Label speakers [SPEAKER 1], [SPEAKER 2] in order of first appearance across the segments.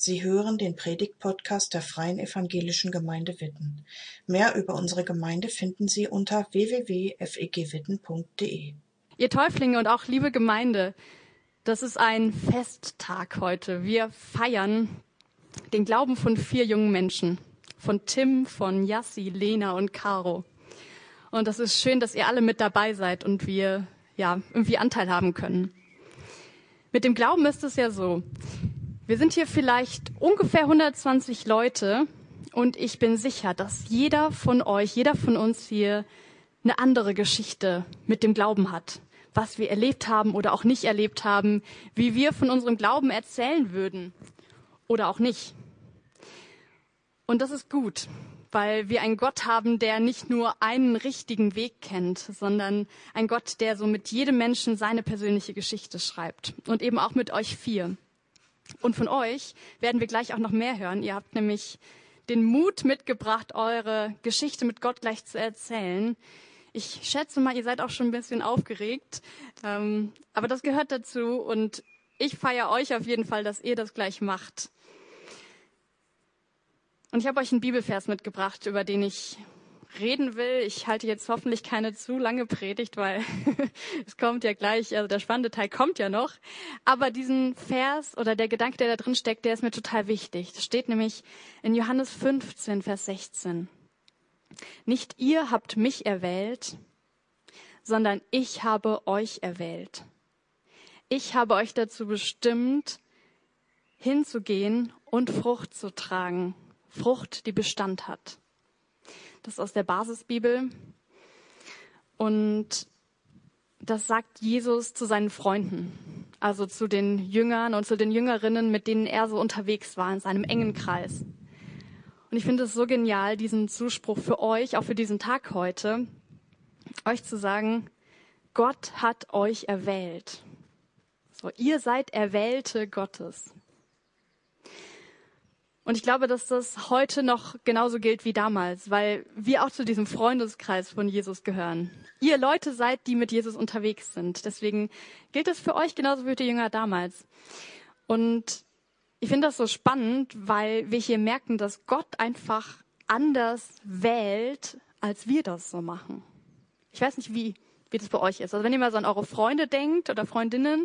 [SPEAKER 1] Sie hören den Predigt-Podcast der Freien Evangelischen Gemeinde Witten. Mehr über unsere Gemeinde finden Sie unter www.fegwitten.de.
[SPEAKER 2] Ihr Täuflinge und auch liebe Gemeinde, das ist ein Festtag heute. Wir feiern den Glauben von vier jungen Menschen. Von Tim, von Yassi, Lena und Caro. Und das ist schön, dass ihr alle mit dabei seid und wir ja irgendwie Anteil haben können. Mit dem Glauben ist es ja so. Wir sind hier vielleicht ungefähr 120 Leute und ich bin sicher, dass jeder von euch, jeder von uns hier eine andere Geschichte mit dem Glauben hat. Was wir erlebt haben oder auch nicht erlebt haben, wie wir von unserem Glauben erzählen würden oder auch nicht. Und das ist gut, weil wir einen Gott haben, der nicht nur einen richtigen Weg kennt, sondern ein Gott, der so mit jedem Menschen seine persönliche Geschichte schreibt und eben auch mit euch vier. Und von euch werden wir gleich auch noch mehr hören. Ihr habt nämlich den Mut mitgebracht, eure Geschichte mit Gott gleich zu erzählen. Ich schätze mal, ihr seid auch schon ein bisschen aufgeregt, ähm, aber das gehört dazu und ich feiere euch auf jeden Fall, dass ihr das gleich macht. Und ich habe euch einen Bibelvers mitgebracht, über den ich reden will. Ich halte jetzt hoffentlich keine zu lange Predigt, weil es kommt ja gleich, also der spannende Teil kommt ja noch. Aber diesen Vers oder der Gedanke, der da drin steckt, der ist mir total wichtig. Das steht nämlich in Johannes 15, Vers 16. Nicht ihr habt mich erwählt, sondern ich habe euch erwählt. Ich habe euch dazu bestimmt, hinzugehen und Frucht zu tragen. Frucht, die Bestand hat. Das ist aus der Basisbibel. Und das sagt Jesus zu seinen Freunden, also zu den Jüngern und zu den Jüngerinnen, mit denen er so unterwegs war, in seinem engen Kreis. Und ich finde es so genial, diesen Zuspruch für euch, auch für diesen Tag heute, euch zu sagen, Gott hat euch erwählt. So, ihr seid Erwählte Gottes. Und ich glaube, dass das heute noch genauso gilt wie damals, weil wir auch zu diesem Freundeskreis von Jesus gehören. Ihr Leute seid, die mit Jesus unterwegs sind. Deswegen gilt es für euch genauso wie für die Jünger damals. Und ich finde das so spannend, weil wir hier merken, dass Gott einfach anders wählt, als wir das so machen. Ich weiß nicht, wie, wie das bei euch ist. Also wenn ihr mal so an eure Freunde denkt oder Freundinnen,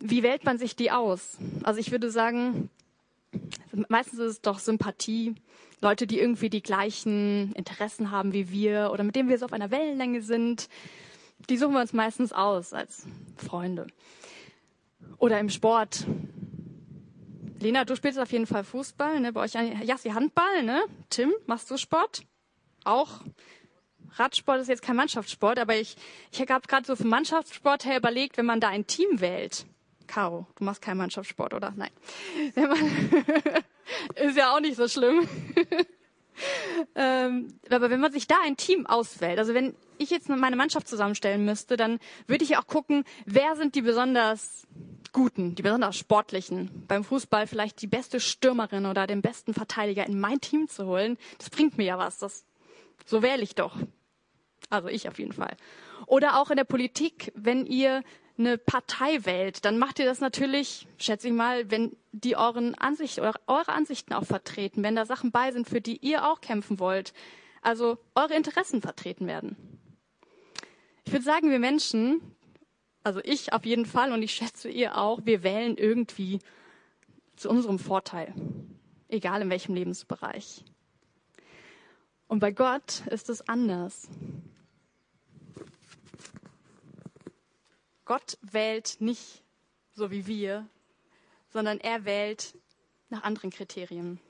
[SPEAKER 2] wie wählt man sich die aus? Also ich würde sagen, meistens ist es doch Sympathie, Leute, die irgendwie die gleichen Interessen haben wie wir oder mit denen wir so auf einer Wellenlänge sind, die suchen wir uns meistens aus als Freunde. Oder im Sport. Lena, du spielst auf jeden Fall Fußball, ne? Bei euch Jassi Handball, ne? Tim, machst du Sport? Auch? Radsport ist jetzt kein Mannschaftssport, aber ich, ich habe gerade so für Mannschaftssport her überlegt, wenn man da ein Team wählt, Caro, du machst keinen Mannschaftssport, oder? Nein. ist ja auch nicht so schlimm. ähm, aber wenn man sich da ein Team auswählt, also wenn ich jetzt meine Mannschaft zusammenstellen müsste, dann würde ich ja auch gucken, wer sind die besonders Guten, die besonders Sportlichen. Beim Fußball vielleicht die beste Stürmerin oder den besten Verteidiger in mein Team zu holen, das bringt mir ja was. Das, so wähle ich doch. Also ich auf jeden Fall. Oder auch in der Politik, wenn ihr eine Partei wählt, dann macht ihr das natürlich, schätze ich mal, wenn die euren Ansicht, eure Ansichten auch vertreten, wenn da Sachen bei sind, für die ihr auch kämpfen wollt. Also eure Interessen vertreten werden. Ich würde sagen, wir Menschen, also ich auf jeden Fall und ich schätze ihr auch, wir wählen irgendwie zu unserem Vorteil. Egal in welchem Lebensbereich. Und bei Gott ist es anders. Gott wählt nicht so wie wir, sondern er wählt nach anderen Kriterien.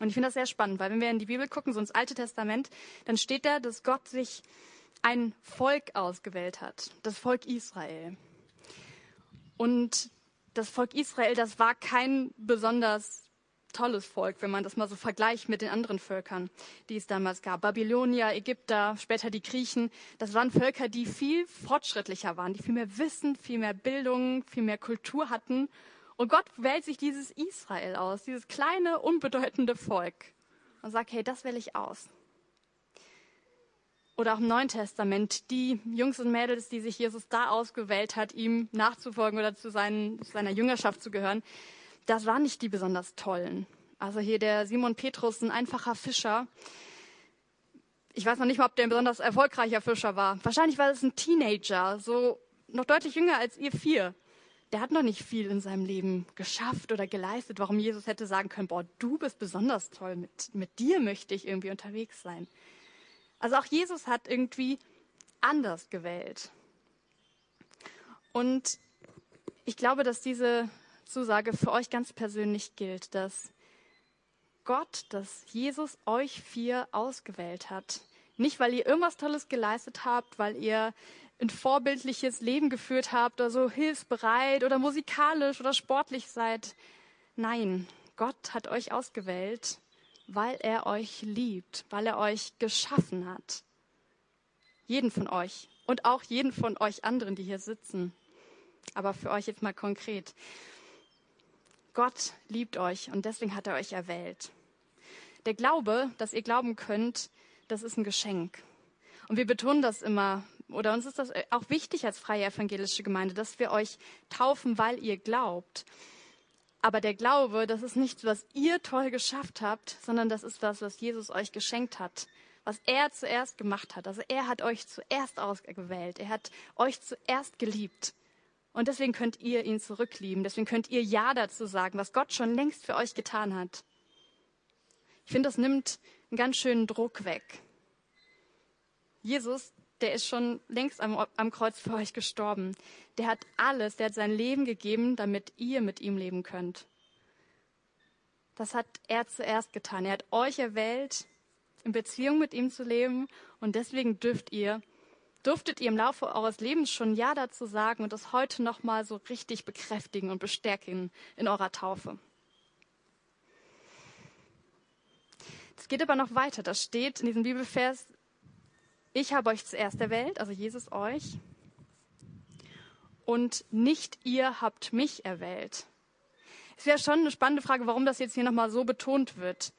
[SPEAKER 2] Und ich finde das sehr spannend, weil wenn wir in die Bibel gucken, so ins Alte Testament, dann steht da, dass Gott sich ein Volk ausgewählt hat, das Volk Israel. Und das Volk Israel, das war kein besonders tolles Volk, wenn man das mal so vergleicht mit den anderen Völkern, die es damals gab. Babylonier, Ägypter, später die Griechen. Das waren Völker, die viel fortschrittlicher waren, die viel mehr Wissen, viel mehr Bildung, viel mehr Kultur hatten. Und Gott wählt sich dieses Israel aus, dieses kleine, unbedeutende Volk und sagt, hey, das wähle ich aus. Oder auch im Neuen Testament, die Jungs und Mädels, die sich Jesus da ausgewählt hat, ihm nachzufolgen oder zu seinen, seiner Jüngerschaft zu gehören, das waren nicht die besonders tollen. Also hier der Simon Petrus, ein einfacher Fischer. Ich weiß noch nicht mal, ob der ein besonders erfolgreicher Fischer war. Wahrscheinlich war es ein Teenager, so noch deutlich jünger als ihr vier. Der hat noch nicht viel in seinem Leben geschafft oder geleistet, warum Jesus hätte sagen können, boah, du bist besonders toll, mit, mit dir möchte ich irgendwie unterwegs sein. Also auch Jesus hat irgendwie anders gewählt. Und ich glaube, dass diese Zusage für euch ganz persönlich gilt, dass Gott, dass Jesus euch vier ausgewählt hat. Nicht, weil ihr irgendwas Tolles geleistet habt, weil ihr ein vorbildliches Leben geführt habt oder so hilfsbereit oder musikalisch oder sportlich seid. Nein, Gott hat euch ausgewählt, weil er euch liebt, weil er euch geschaffen hat. Jeden von euch und auch jeden von euch anderen, die hier sitzen. Aber für euch jetzt mal konkret. Gott liebt euch und deswegen hat er euch erwählt. Der Glaube, dass ihr glauben könnt, das ist ein Geschenk. Und wir betonen das immer, oder uns ist das auch wichtig als freie evangelische Gemeinde, dass wir euch taufen, weil ihr glaubt. Aber der Glaube, das ist nichts, was ihr toll geschafft habt, sondern das ist was, was Jesus euch geschenkt hat. Was er zuerst gemacht hat. Also er hat euch zuerst ausgewählt. Er hat euch zuerst geliebt. Und deswegen könnt ihr ihn zurücklieben. Deswegen könnt ihr Ja dazu sagen, was Gott schon längst für euch getan hat. Ich finde, das nimmt einen ganz schönen Druck weg. Jesus, der ist schon längst am, am Kreuz für euch gestorben. Der hat alles, der hat sein Leben gegeben, damit ihr mit ihm leben könnt. Das hat er zuerst getan. Er hat euch erwählt, in Beziehung mit ihm zu leben und deswegen dürft ihr durftet ihr im Laufe eures Lebens schon Ja dazu sagen und das heute nochmal so richtig bekräftigen und bestärken in eurer Taufe. Es geht aber noch weiter. Das steht in diesem Bibelvers, ich habe euch zuerst erwählt, also Jesus euch, und nicht ihr habt mich erwählt. Es wäre schon eine spannende Frage, warum das jetzt hier nochmal so betont wird.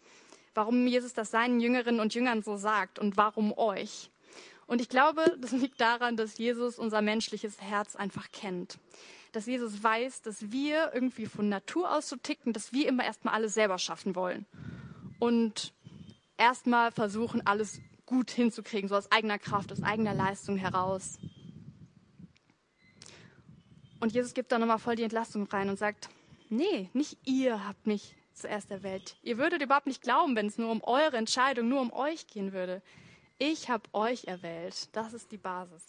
[SPEAKER 2] Warum Jesus das seinen Jüngerinnen und Jüngern so sagt und warum euch. Und ich glaube, das liegt daran, dass Jesus unser menschliches Herz einfach kennt. Dass Jesus weiß, dass wir irgendwie von Natur aus so ticken, dass wir immer erstmal alles selber schaffen wollen. Und erstmal versuchen, alles gut hinzukriegen, so aus eigener Kraft, aus eigener Leistung heraus. Und Jesus gibt da nochmal voll die Entlastung rein und sagt, nee, nicht ihr habt mich zuerst erwählt. Ihr würdet überhaupt nicht glauben, wenn es nur um eure Entscheidung, nur um euch gehen würde. Ich habe euch erwählt. Das ist die Basis.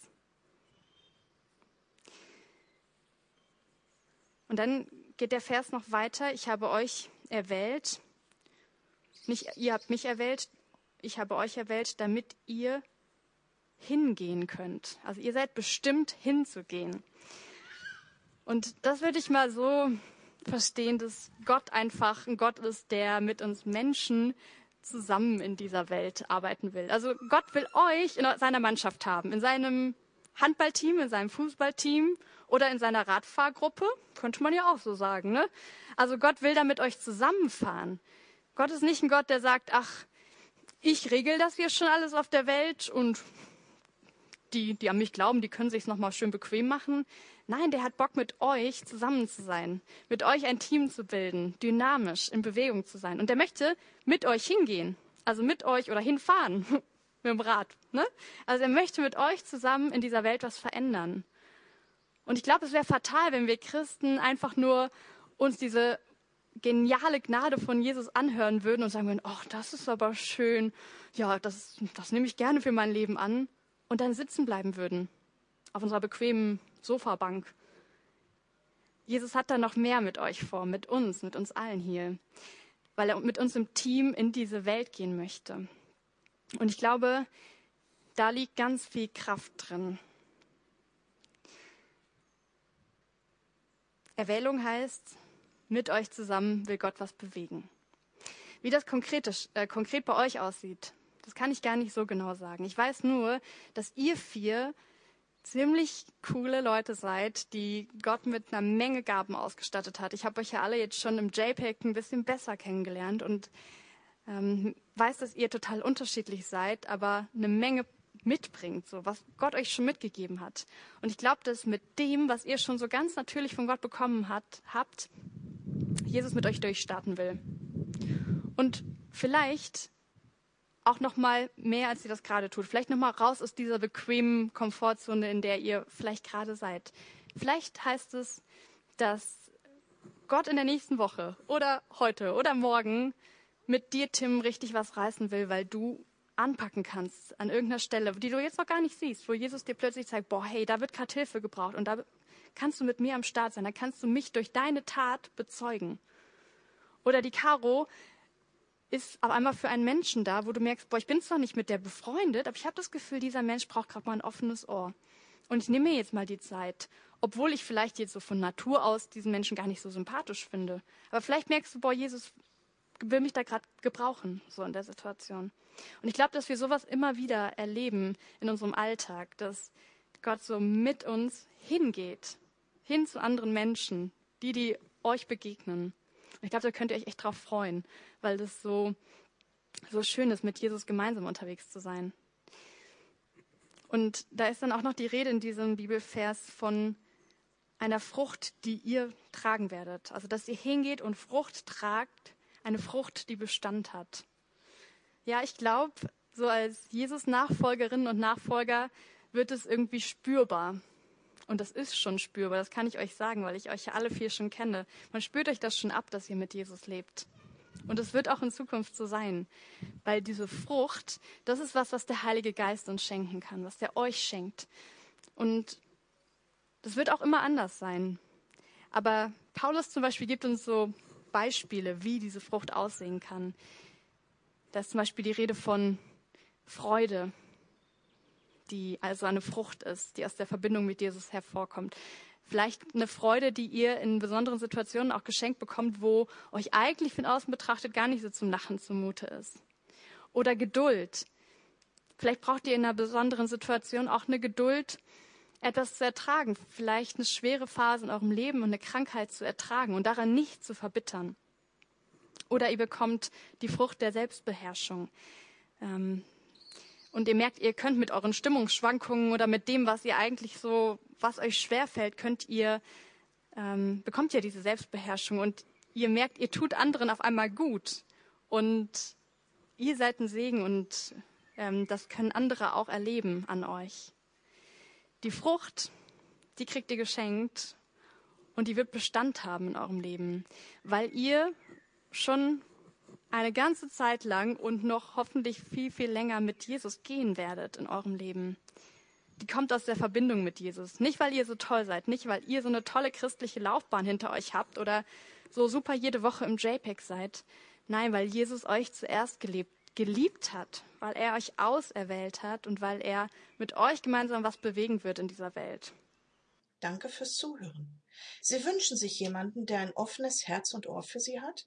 [SPEAKER 2] Und dann geht der Vers noch weiter. Ich habe euch erwählt. Nicht ihr habt mich erwählt. Ich habe euch erwählt, damit ihr hingehen könnt. Also ihr seid bestimmt hinzugehen. Und das würde ich mal so verstehen, dass Gott einfach ein Gott ist, der mit uns Menschen zusammen in dieser Welt arbeiten will. Also Gott will euch in seiner Mannschaft haben, in seinem Handballteam, in seinem Fußballteam oder in seiner Radfahrgruppe, könnte man ja auch so sagen. Ne? Also Gott will da mit euch zusammenfahren. Gott ist nicht ein Gott, der sagt, ach, ich regel das hier schon alles auf der Welt und die, die an mich glauben, die können sich's noch mal schön bequem machen. Nein, der hat Bock, mit euch zusammen zu sein, mit euch ein Team zu bilden, dynamisch in Bewegung zu sein. Und der möchte mit euch hingehen, also mit euch oder hinfahren mit dem Rad. Ne? Also er möchte mit euch zusammen in dieser Welt was verändern. Und ich glaube, es wäre fatal, wenn wir Christen einfach nur uns diese geniale Gnade von Jesus anhören würden und sagen würden, ach, das ist aber schön, ja, das, das nehme ich gerne für mein Leben an, und dann sitzen bleiben würden auf unserer bequemen Sofabank. Jesus hat da noch mehr mit euch vor, mit uns, mit uns allen hier, weil er mit uns im Team in diese Welt gehen möchte. Und ich glaube, da liegt ganz viel Kraft drin. Erwählung heißt, mit euch zusammen will Gott was bewegen. Wie das konkret, äh, konkret bei euch aussieht, das kann ich gar nicht so genau sagen. Ich weiß nur, dass ihr vier ziemlich coole Leute seid, die Gott mit einer Menge Gaben ausgestattet hat. Ich habe euch ja alle jetzt schon im JPEG ein bisschen besser kennengelernt und ähm, weiß, dass ihr total unterschiedlich seid, aber eine Menge mitbringt, so was Gott euch schon mitgegeben hat. Und ich glaube, dass mit dem, was ihr schon so ganz natürlich von Gott bekommen hat, habt, Jesus mit euch durchstarten will. Und vielleicht auch noch mal mehr, als ihr das gerade tut. Vielleicht noch mal raus aus dieser bequemen Komfortzone, in der ihr vielleicht gerade seid. Vielleicht heißt es, dass Gott in der nächsten Woche oder heute oder morgen mit dir, Tim, richtig was reißen will, weil du anpacken kannst an irgendeiner Stelle, die du jetzt noch gar nicht siehst, wo Jesus dir plötzlich zeigt, boah, hey, da wird gerade Hilfe gebraucht und da kannst du mit mir am Start sein, da kannst du mich durch deine Tat bezeugen. Oder die Caro ist auf einmal für einen Menschen da, wo du merkst, boah, ich bin zwar nicht mit der befreundet, aber ich habe das Gefühl, dieser Mensch braucht gerade mal ein offenes Ohr. Und ich nehme mir jetzt mal die Zeit, obwohl ich vielleicht jetzt so von Natur aus diesen Menschen gar nicht so sympathisch finde. Aber vielleicht merkst du, boah, Jesus will mich da gerade gebrauchen, so in der Situation. Und ich glaube, dass wir sowas immer wieder erleben in unserem Alltag, dass Gott so mit uns hingeht, hin zu anderen Menschen, die, die euch begegnen. Ich glaube, da könnt ihr euch echt drauf freuen, weil das so, so schön ist, mit Jesus gemeinsam unterwegs zu sein. Und da ist dann auch noch die Rede in diesem Bibelvers von einer Frucht, die ihr tragen werdet. Also, dass ihr hingeht und Frucht tragt, eine Frucht, die Bestand hat. Ja, ich glaube, so als Jesus-Nachfolgerinnen und Nachfolger wird es irgendwie spürbar. Und das ist schon spürbar, das kann ich euch sagen, weil ich euch alle vier schon kenne. Man spürt euch das schon ab, dass ihr mit Jesus lebt. Und es wird auch in Zukunft so sein, weil diese Frucht, das ist was, was der Heilige Geist uns schenken kann, was der euch schenkt. Und das wird auch immer anders sein. Aber Paulus zum Beispiel gibt uns so Beispiele, wie diese Frucht aussehen kann. Da ist zum Beispiel die Rede von Freude, die also eine Frucht ist, die aus der Verbindung mit Jesus hervorkommt. Vielleicht eine Freude, die ihr in besonderen Situationen auch geschenkt bekommt, wo euch eigentlich von außen betrachtet gar nicht so zum Lachen zumute ist. Oder Geduld. Vielleicht braucht ihr in einer besonderen Situation auch eine Geduld, etwas zu ertragen, vielleicht eine schwere Phase in eurem Leben und eine Krankheit zu ertragen und daran nicht zu verbittern. Oder ihr bekommt die Frucht der Selbstbeherrschung. Ähm, und ihr merkt, ihr könnt mit euren Stimmungsschwankungen oder mit dem, was ihr eigentlich so, was euch schwerfällt, könnt ihr, ähm, bekommt ihr diese Selbstbeherrschung und ihr merkt, ihr tut anderen auf einmal gut und ihr seid ein Segen und ähm, das können andere auch erleben an euch. Die Frucht, die kriegt ihr geschenkt und die wird Bestand haben in eurem Leben, weil ihr schon eine ganze Zeit lang und noch hoffentlich viel, viel länger mit Jesus gehen werdet in eurem Leben. Die kommt aus der Verbindung mit Jesus. Nicht, weil ihr so toll seid, nicht, weil ihr so eine tolle christliche Laufbahn hinter euch habt oder so super jede Woche im JPEG seid. Nein, weil Jesus euch zuerst gelebt, geliebt hat, weil er euch auserwählt hat und weil er mit euch gemeinsam was bewegen wird in dieser Welt.
[SPEAKER 1] Danke fürs Zuhören. Sie wünschen sich jemanden, der ein offenes Herz und Ohr für Sie hat?